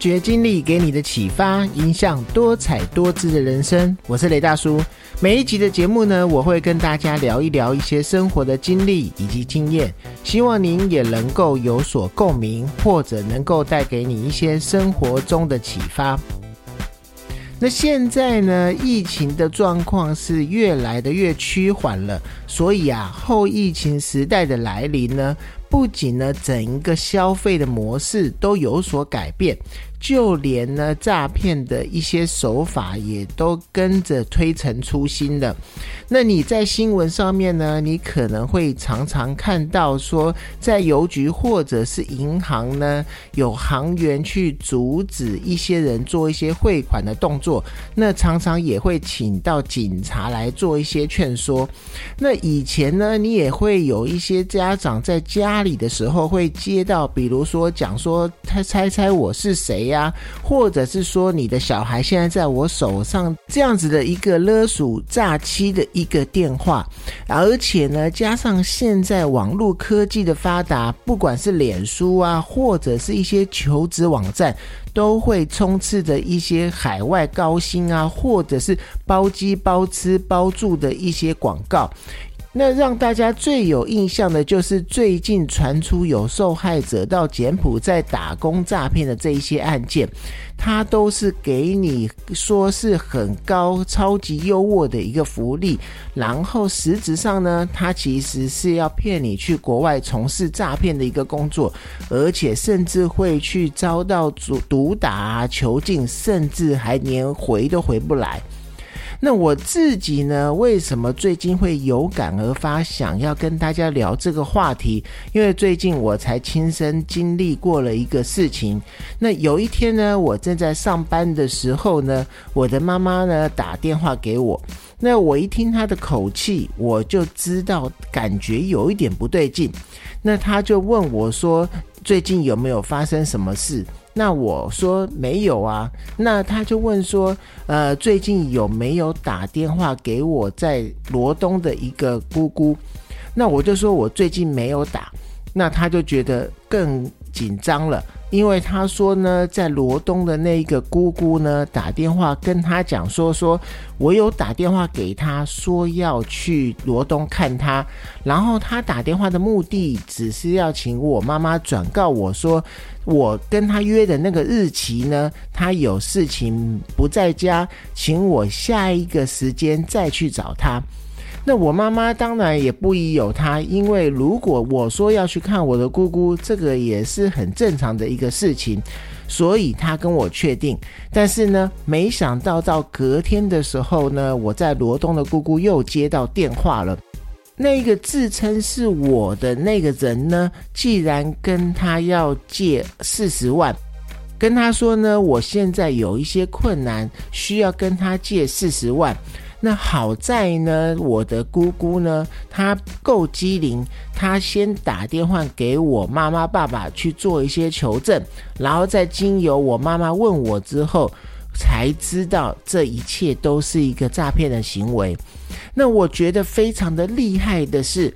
掘经历给你的启发，影响多彩多姿的人生。我是雷大叔。每一集的节目呢，我会跟大家聊一聊一些生活的经历以及经验，希望您也能够有所共鸣，或者能够带给你一些生活中的启发。那现在呢，疫情的状况是越来的越趋缓了，所以啊，后疫情时代的来临呢。不仅呢，整一个消费的模式都有所改变。就连呢诈骗的一些手法也都跟着推陈出新的。那你在新闻上面呢，你可能会常常看到说，在邮局或者是银行呢，有行员去阻止一些人做一些汇款的动作。那常常也会请到警察来做一些劝说。那以前呢，你也会有一些家长在家里的时候会接到，比如说讲说他猜猜我是谁。呀，或者是说你的小孩现在在我手上这样子的一个勒索诈欺的一个电话，而且呢，加上现在网络科技的发达，不管是脸书啊，或者是一些求职网站，都会充斥着一些海外高薪啊，或者是包机包吃包住的一些广告。那让大家最有印象的就是最近传出有受害者到柬埔寨打工诈骗的这一些案件，他都是给你说是很高、超级优渥的一个福利，然后实质上呢，他其实是要骗你去国外从事诈骗的一个工作，而且甚至会去遭到毒毒打、囚禁，甚至还连回都回不来。那我自己呢？为什么最近会有感而发，想要跟大家聊这个话题？因为最近我才亲身经历过了一个事情。那有一天呢，我正在上班的时候呢，我的妈妈呢打电话给我。那我一听她的口气，我就知道感觉有一点不对劲。那她就问我说：“最近有没有发生什么事？”那我说没有啊，那他就问说，呃，最近有没有打电话给我在罗东的一个姑姑？那我就说我最近没有打，那他就觉得更紧张了。因为他说呢，在罗东的那一个姑姑呢，打电话跟他讲说，说我有打电话给他说要去罗东看他，然后他打电话的目的只是要请我妈妈转告我说，我跟他约的那个日期呢，他有事情不在家，请我下一个时间再去找他。那我妈妈当然也不宜有他，因为如果我说要去看我的姑姑，这个也是很正常的一个事情，所以他跟我确定。但是呢，没想到到隔天的时候呢，我在罗东的姑姑又接到电话了，那个自称是我的那个人呢，既然跟他要借四十万，跟他说呢，我现在有一些困难，需要跟他借四十万。那好在呢，我的姑姑呢，她够机灵，她先打电话给我妈妈、爸爸去做一些求证，然后再经由我妈妈问我之后，才知道这一切都是一个诈骗的行为。那我觉得非常的厉害的是。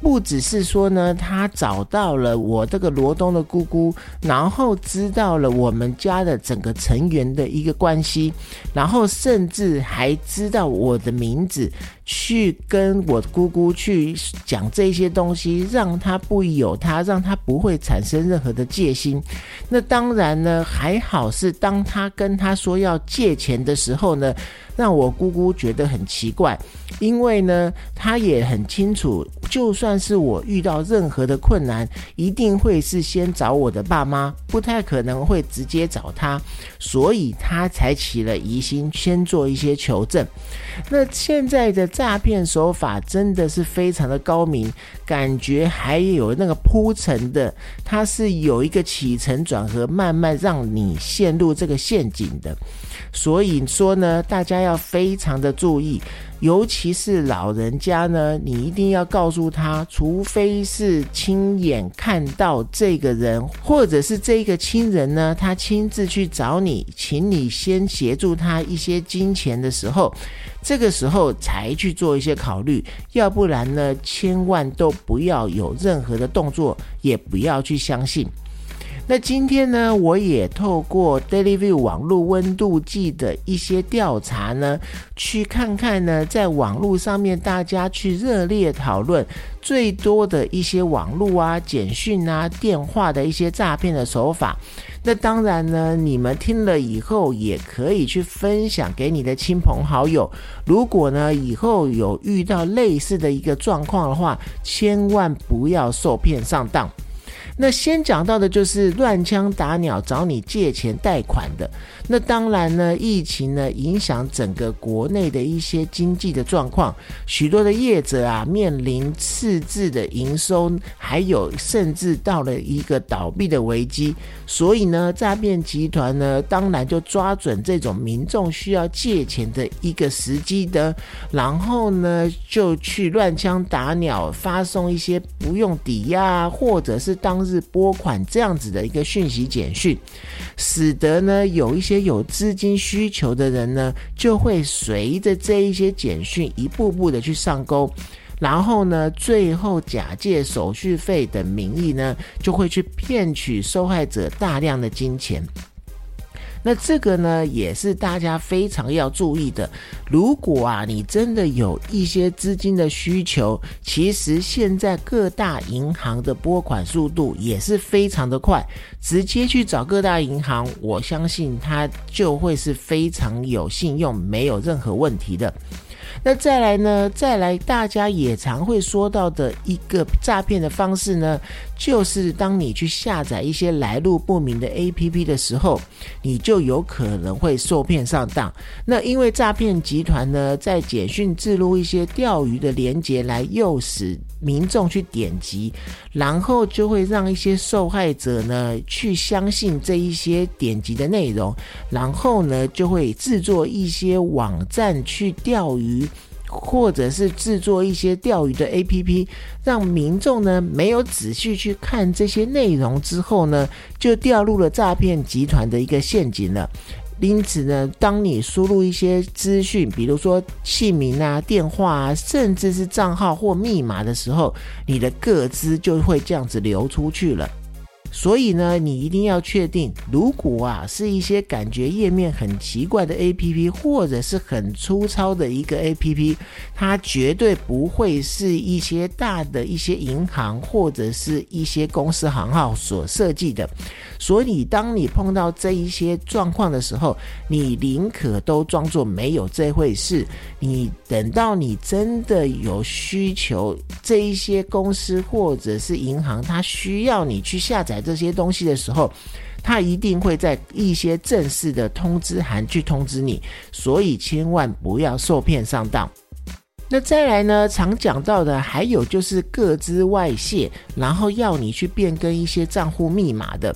不只是说呢，他找到了我这个罗东的姑姑，然后知道了我们家的整个成员的一个关系，然后甚至还知道我的名字。去跟我姑姑去讲这些东西，让他不有他，让他不会产生任何的戒心。那当然呢，还好是当他跟他说要借钱的时候呢，让我姑姑觉得很奇怪，因为呢，他也很清楚，就算是我遇到任何的困难，一定会是先找我的爸妈，不太可能会直接找他，所以他才起了疑心，先做一些求证。那现在的。诈骗手法真的是非常的高明，感觉还有那个铺陈的，它是有一个起承转合，慢慢让你陷入这个陷阱的。所以说呢，大家要非常的注意。尤其是老人家呢，你一定要告诉他，除非是亲眼看到这个人，或者是这个亲人呢，他亲自去找你，请你先协助他一些金钱的时候，这个时候才去做一些考虑，要不然呢，千万都不要有任何的动作，也不要去相信。那今天呢，我也透过 Daily View 网络温度计的一些调查呢，去看看呢，在网络上面大家去热烈讨论最多的一些网络啊、简讯啊、电话的一些诈骗的手法。那当然呢，你们听了以后也可以去分享给你的亲朋好友。如果呢以后有遇到类似的一个状况的话，千万不要受骗上当。那先讲到的就是乱枪打鸟找你借钱贷款的。那当然呢，疫情呢影响整个国内的一些经济的状况，许多的业者啊面临赤字的营收，还有甚至到了一个倒闭的危机。所以呢，诈骗集团呢当然就抓准这种民众需要借钱的一个时机的，然后呢就去乱枪打鸟，发送一些不用抵押或者是当日。是拨款这样子的一个讯息简讯，使得呢有一些有资金需求的人呢，就会随着这一些简讯一步步的去上钩，然后呢，最后假借手续费等名义呢，就会去骗取受害者大量的金钱。那这个呢，也是大家非常要注意的。如果啊，你真的有一些资金的需求，其实现在各大银行的拨款速度也是非常的快，直接去找各大银行，我相信它就会是非常有信用，没有任何问题的。那再来呢？再来，大家也常会说到的一个诈骗的方式呢，就是当你去下载一些来路不明的 APP 的时候，你就有可能会受骗上当。那因为诈骗集团呢，在简讯置入一些钓鱼的连接来诱使民众去点击，然后就会让一些受害者呢去相信这一些点击的内容，然后呢就会制作一些网站去钓鱼。或者是制作一些钓鱼的 APP，让民众呢没有仔细去看这些内容之后呢，就掉入了诈骗集团的一个陷阱了。因此呢，当你输入一些资讯，比如说姓名啊、电话啊，甚至是账号或密码的时候，你的个资就会这样子流出去了。所以呢，你一定要确定，如果啊是一些感觉页面很奇怪的 A P P，或者是很粗糙的一个 A P P，它绝对不会是一些大的一些银行或者是一些公司行号所设计的。所以，当你碰到这一些状况的时候，你宁可都装作没有这回事。你等到你真的有需求，这一些公司或者是银行，它需要你去下载。这些东西的时候，他一定会在一些正式的通知函去通知你，所以千万不要受骗上当。那再来呢，常讲到的还有就是各资外泄，然后要你去变更一些账户密码的。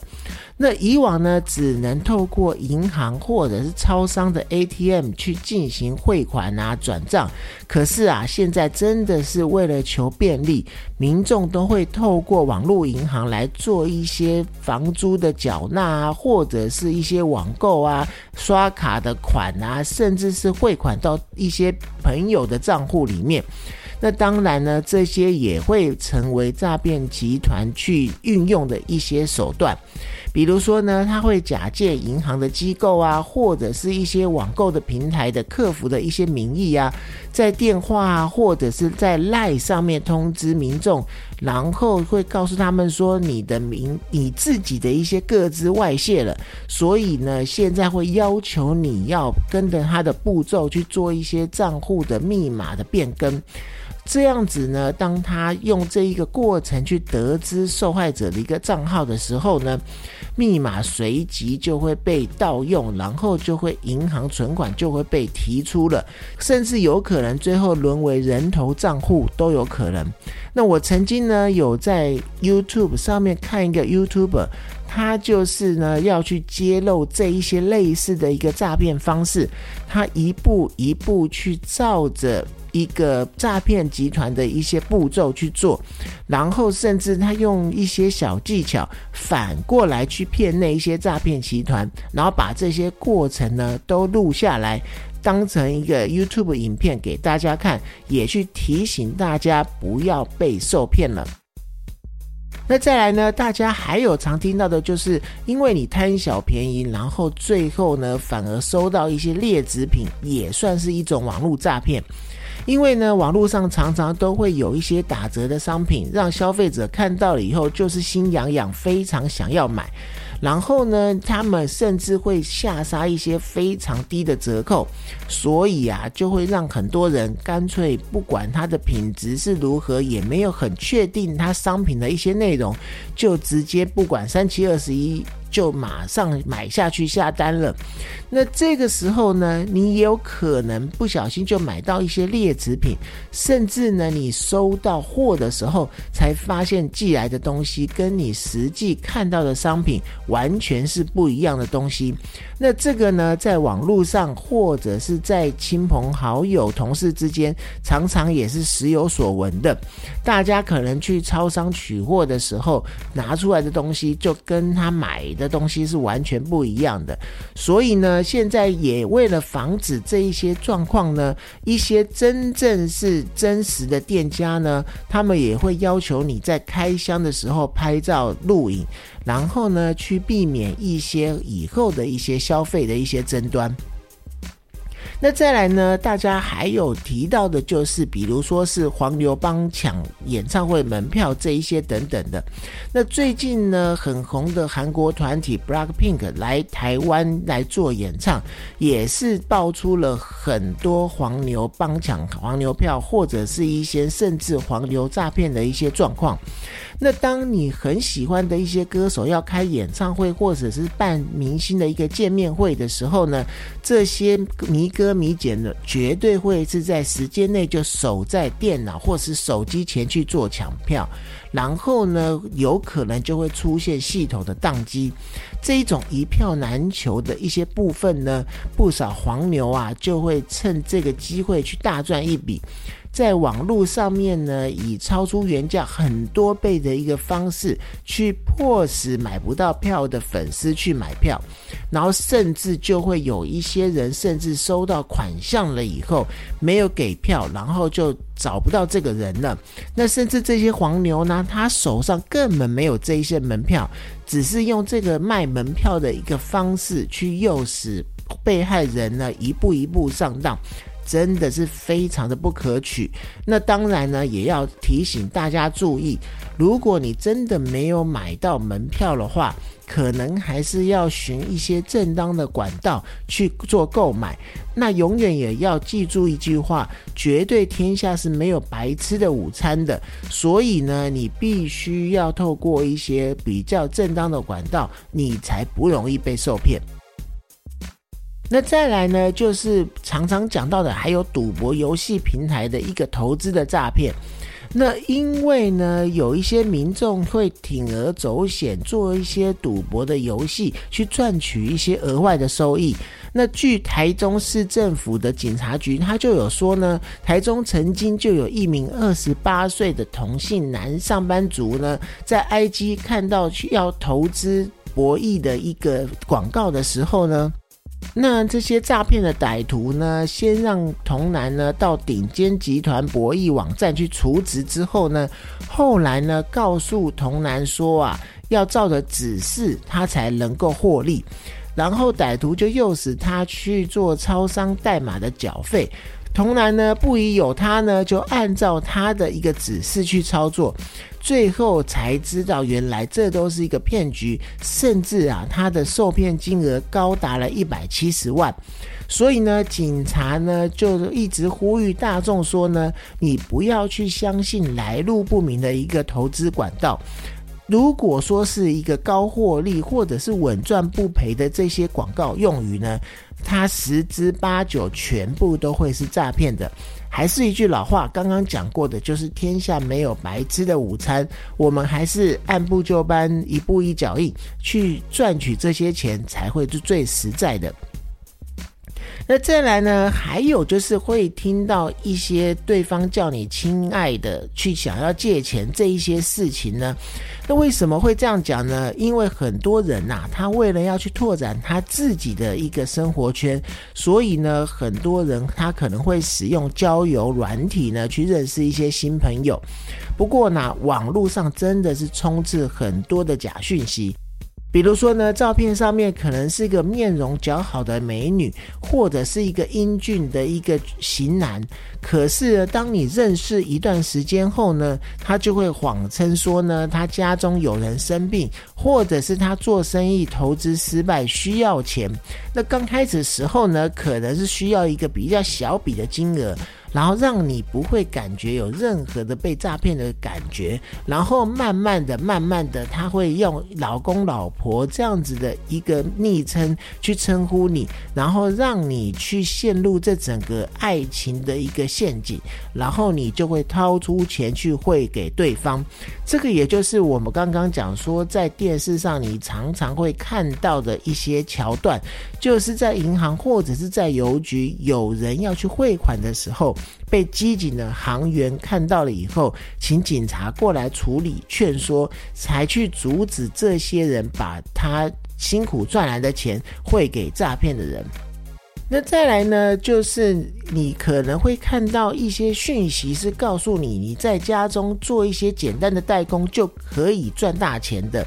那以往呢，只能透过银行或者是超商的 ATM 去进行汇款啊、转账。可是啊，现在真的是为了求便利，民众都会透过网络银行来做一些房租的缴纳啊，或者是一些网购啊、刷卡的款啊，甚至是汇款到一些朋友的账户里面。那当然呢，这些也会成为诈骗集团去运用的一些手段。比如说呢，他会假借银行的机构啊，或者是一些网购的平台的客服的一些名义啊，在电话啊，或者是在赖上面通知民众，然后会告诉他们说你的名你自己的一些个资外泄了，所以呢，现在会要求你要跟着他的步骤去做一些账户的密码的变更。这样子呢，当他用这一个过程去得知受害者的一个账号的时候呢，密码随即就会被盗用，然后就会银行存款就会被提出了，甚至有可能最后沦为人头账户都有可能。那我曾经呢有在 YouTube 上面看一个 YouTuber，他就是呢要去揭露这一些类似的一个诈骗方式，他一步一步去照着。一个诈骗集团的一些步骤去做，然后甚至他用一些小技巧反过来去骗那一些诈骗集团，然后把这些过程呢都录下来，当成一个 YouTube 影片给大家看，也去提醒大家不要被受骗了。那再来呢，大家还有常听到的就是，因为你贪小便宜，然后最后呢，反而收到一些劣质品，也算是一种网络诈骗。因为呢，网络上常常都会有一些打折的商品，让消费者看到了以后就是心痒痒，非常想要买。然后呢，他们甚至会下杀一些非常低的折扣，所以啊，就会让很多人干脆不管它的品质是如何，也没有很确定它商品的一些内容，就直接不管三七二十一。就马上买下去下单了，那这个时候呢，你也有可能不小心就买到一些劣质品，甚至呢，你收到货的时候才发现寄来的东西跟你实际看到的商品完全是不一样的东西。那这个呢，在网络上或者是在亲朋好友、同事之间，常常也是时有所闻的。大家可能去超商取货的时候，拿出来的东西就跟他买的。的东西是完全不一样的，所以呢，现在也为了防止这一些状况呢，一些真正是真实的店家呢，他们也会要求你在开箱的时候拍照录影，然后呢，去避免一些以后的一些消费的一些争端。那再来呢？大家还有提到的，就是比如说是黄牛帮抢演唱会门票这一些等等的。那最近呢，很红的韩国团体 BLACKPINK 来台湾来做演唱，也是爆出了很多黄牛帮抢黄牛票，或者是一些甚至黄牛诈骗的一些状况。那当你很喜欢的一些歌手要开演唱会，或者是办明星的一个见面会的时候呢，这些迷歌迷姐呢，绝对会是在时间内就守在电脑或是手机前去做抢票，然后呢，有可能就会出现系统的宕机，这一种一票难求的一些部分呢，不少黄牛啊就会趁这个机会去大赚一笔。在网络上面呢，以超出原价很多倍的一个方式，去迫使买不到票的粉丝去买票，然后甚至就会有一些人甚至收到款项了以后没有给票，然后就找不到这个人了。那甚至这些黄牛呢，他手上根本没有这一些门票，只是用这个卖门票的一个方式去诱使被害人呢一步一步上当。真的是非常的不可取。那当然呢，也要提醒大家注意，如果你真的没有买到门票的话，可能还是要寻一些正当的管道去做购买。那永远也要记住一句话：绝对天下是没有白吃的午餐的。所以呢，你必须要透过一些比较正当的管道，你才不容易被受骗。那再来呢，就是常常讲到的，还有赌博游戏平台的一个投资的诈骗。那因为呢，有一些民众会铤而走险，做一些赌博的游戏，去赚取一些额外的收益。那据台中市政府的警察局，他就有说呢，台中曾经就有一名二十八岁的同性男上班族呢，在 IG 看到要投资博弈的一个广告的时候呢。那这些诈骗的歹徒呢，先让童男呢到顶尖集团博弈网站去储值之后呢，后来呢告诉童男说啊，要照着指示他才能够获利，然后歹徒就诱使他去做超商代码的缴费。童男呢不疑有他呢，就按照他的一个指示去操作，最后才知道原来这都是一个骗局，甚至啊他的受骗金额高达了一百七十万，所以呢警察呢就一直呼吁大众说呢，你不要去相信来路不明的一个投资管道。如果说是一个高获利或者是稳赚不赔的这些广告用语呢，它十之八九全部都会是诈骗的。还是一句老话，刚刚讲过的，就是天下没有白吃的午餐，我们还是按部就班、一步一脚印去赚取这些钱，才会是最实在的。那再来呢？还有就是会听到一些对方叫你亲爱的，去想要借钱这一些事情呢？那为什么会这样讲呢？因为很多人呐，他为了要去拓展他自己的一个生活圈，所以呢，很多人他可能会使用交友软体呢，去认识一些新朋友。不过呢，网络上真的是充斥很多的假讯息。比如说呢，照片上面可能是一个面容姣好的美女，或者是一个英俊的一个型男。可是当你认识一段时间后呢，他就会谎称说呢，他家中有人生病，或者是他做生意投资失败需要钱。那刚开始时候呢，可能是需要一个比较小笔的金额。然后让你不会感觉有任何的被诈骗的感觉，然后慢慢的、慢慢的，他会用老公、老婆这样子的一个昵称去称呼你，然后让你去陷入这整个爱情的一个陷阱，然后你就会掏出钱去汇给对方。这个也就是我们刚刚讲说，在电视上你常常会看到的一些桥段，就是在银行或者是在邮局，有人要去汇款的时候。被机警的行员看到了以后，请警察过来处理劝说，才去阻止这些人把他辛苦赚来的钱汇给诈骗的人。那再来呢，就是你可能会看到一些讯息，是告诉你你在家中做一些简单的代工就可以赚大钱的。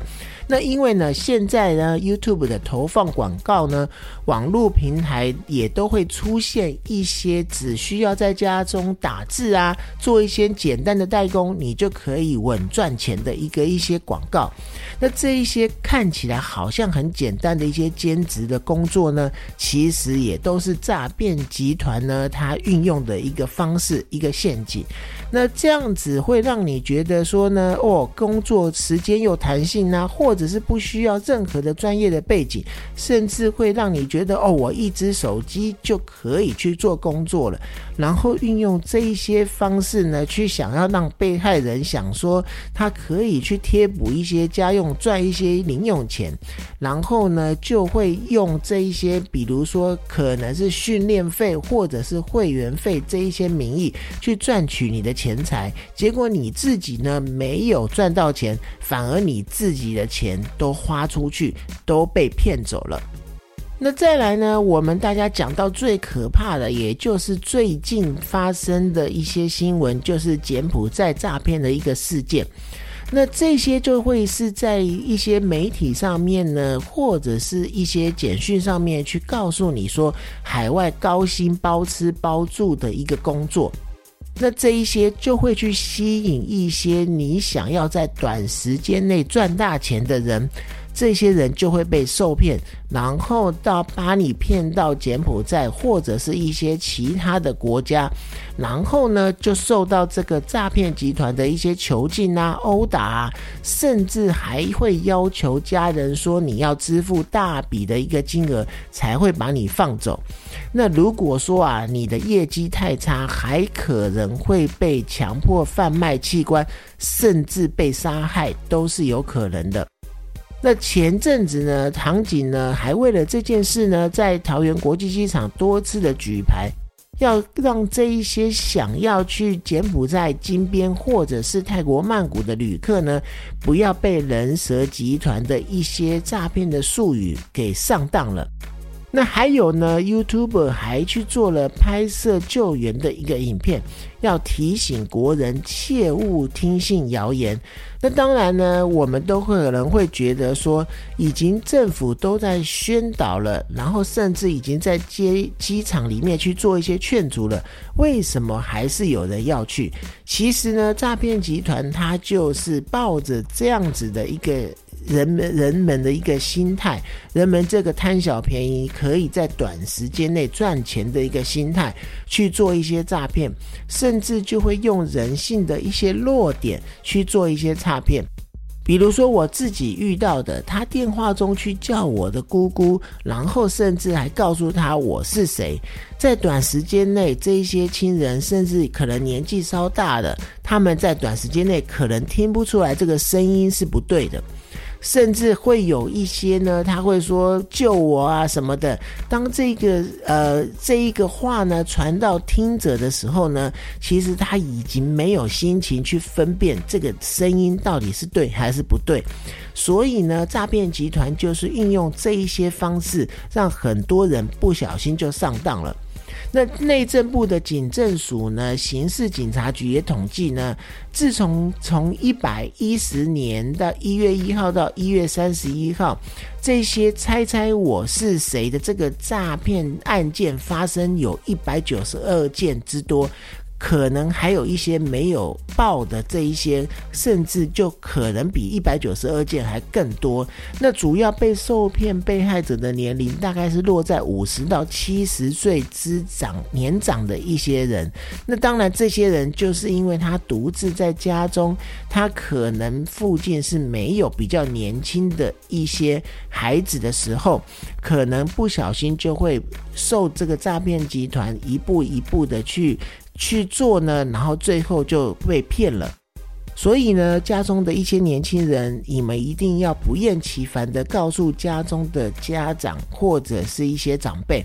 那因为呢，现在呢，YouTube 的投放广告呢，网络平台也都会出现一些只需要在家中打字啊，做一些简单的代工，你就可以稳赚钱的一个一些广告。那这一些看起来好像很简单的一些兼职的工作呢，其实也都是诈骗集团呢，它运用的一个方式，一个陷阱。那这样子会让你觉得说呢，哦，工作时间又弹性啊，或者是不需要任何的专业的背景，甚至会让你觉得哦，我一只手机就可以去做工作了。然后运用这一些方式呢，去想要让被害人想说他可以去贴补一些家用，赚一些零用钱。然后呢，就会用这一些，比如说可能是训练费或者是会员费这一些名义去赚取你的。钱财，结果你自己呢没有赚到钱，反而你自己的钱钱都花出去，都被骗走了。那再来呢，我们大家讲到最可怕的，也就是最近发生的一些新闻，就是柬埔寨诈骗的一个事件。那这些就会是在一些媒体上面呢，或者是一些简讯上面去告诉你说，海外高薪包吃包住的一个工作。那这一些就会去吸引一些你想要在短时间内赚大钱的人。这些人就会被受骗，然后到把你骗到柬埔寨或者是一些其他的国家，然后呢就受到这个诈骗集团的一些囚禁啊、殴打啊，甚至还会要求家人说你要支付大笔的一个金额才会把你放走。那如果说啊你的业绩太差，还可能会被强迫贩卖器官，甚至被杀害都是有可能的。那前阵子呢，唐景呢还为了这件事呢，在桃园国际机场多次的举牌，要让这一些想要去柬埔寨金边或者是泰国曼谷的旅客呢，不要被人蛇集团的一些诈骗的术语给上当了。那还有呢，YouTube 还去做了拍摄救援的一个影片，要提醒国人切勿听信谣言。那当然呢，我们都可能会觉得说，已经政府都在宣导了，然后甚至已经在机机场里面去做一些劝阻了，为什么还是有人要去？其实呢，诈骗集团他就是抱着这样子的一个。人们人们的一个心态，人们这个贪小便宜，可以在短时间内赚钱的一个心态去做一些诈骗，甚至就会用人性的一些弱点去做一些诈骗。比如说我自己遇到的，他电话中去叫我的姑姑，然后甚至还告诉他我是谁。在短时间内，这一些亲人甚至可能年纪稍大的，他们在短时间内可能听不出来这个声音是不对的。甚至会有一些呢，他会说救我啊什么的。当这个呃这一个话呢传到听者的时候呢，其实他已经没有心情去分辨这个声音到底是对还是不对。所以呢，诈骗集团就是运用这一些方式，让很多人不小心就上当了。那内政部的警政署呢，刑事警察局也统计呢，自从从一百一十年的一月一号到一月三十一号，这些猜猜我是谁的这个诈骗案件发生有一百九十二件之多。可能还有一些没有报的这一些，甚至就可能比一百九十二件还更多。那主要被受骗被害者的年龄大概是落在五十到七十岁之长年长的一些人。那当然，这些人就是因为他独自在家中，他可能附近是没有比较年轻的一些孩子的时候，可能不小心就会受这个诈骗集团一步一步的去。去做呢，然后最后就被骗了。所以呢，家中的一些年轻人，你们一定要不厌其烦的告诉家中的家长或者是一些长辈，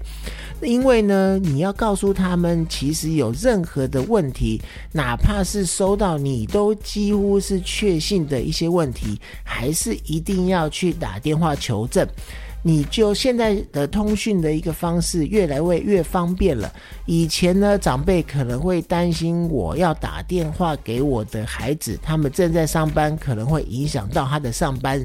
因为呢，你要告诉他们，其实有任何的问题，哪怕是收到你都几乎是确信的一些问题，还是一定要去打电话求证。你就现在的通讯的一个方式越来越越方便了。以前呢，长辈可能会担心我要打电话给我的孩子，他们正在上班，可能会影响到他的上班。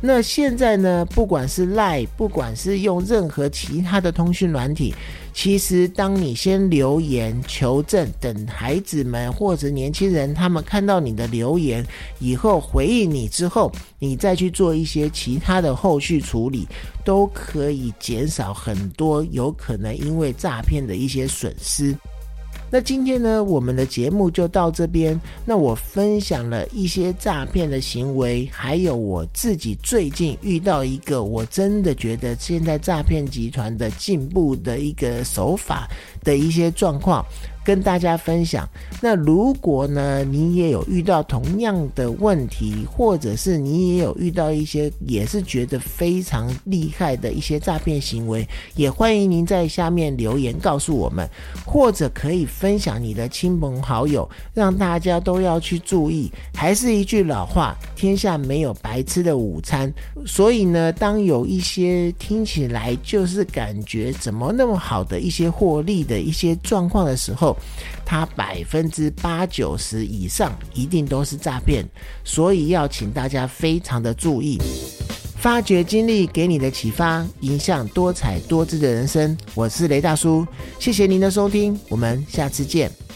那现在呢，不管是赖，不管是用任何其他的通讯软体。其实，当你先留言求证，等孩子们或者年轻人他们看到你的留言以后回应你之后，你再去做一些其他的后续处理，都可以减少很多有可能因为诈骗的一些损失。那今天呢，我们的节目就到这边。那我分享了一些诈骗的行为，还有我自己最近遇到一个，我真的觉得现在诈骗集团的进步的一个手法的一些状况。跟大家分享。那如果呢，你也有遇到同样的问题，或者是你也有遇到一些也是觉得非常厉害的一些诈骗行为，也欢迎您在下面留言告诉我们，或者可以分享你的亲朋好友，让大家都要去注意。还是一句老话，天下没有白吃的午餐。所以呢，当有一些听起来就是感觉怎么那么好的一些获利的一些状况的时候，他百分之八九十以上一定都是诈骗，所以要请大家非常的注意。发掘经历给你的启发，影响多彩多姿的人生。我是雷大叔，谢谢您的收听，我们下次见。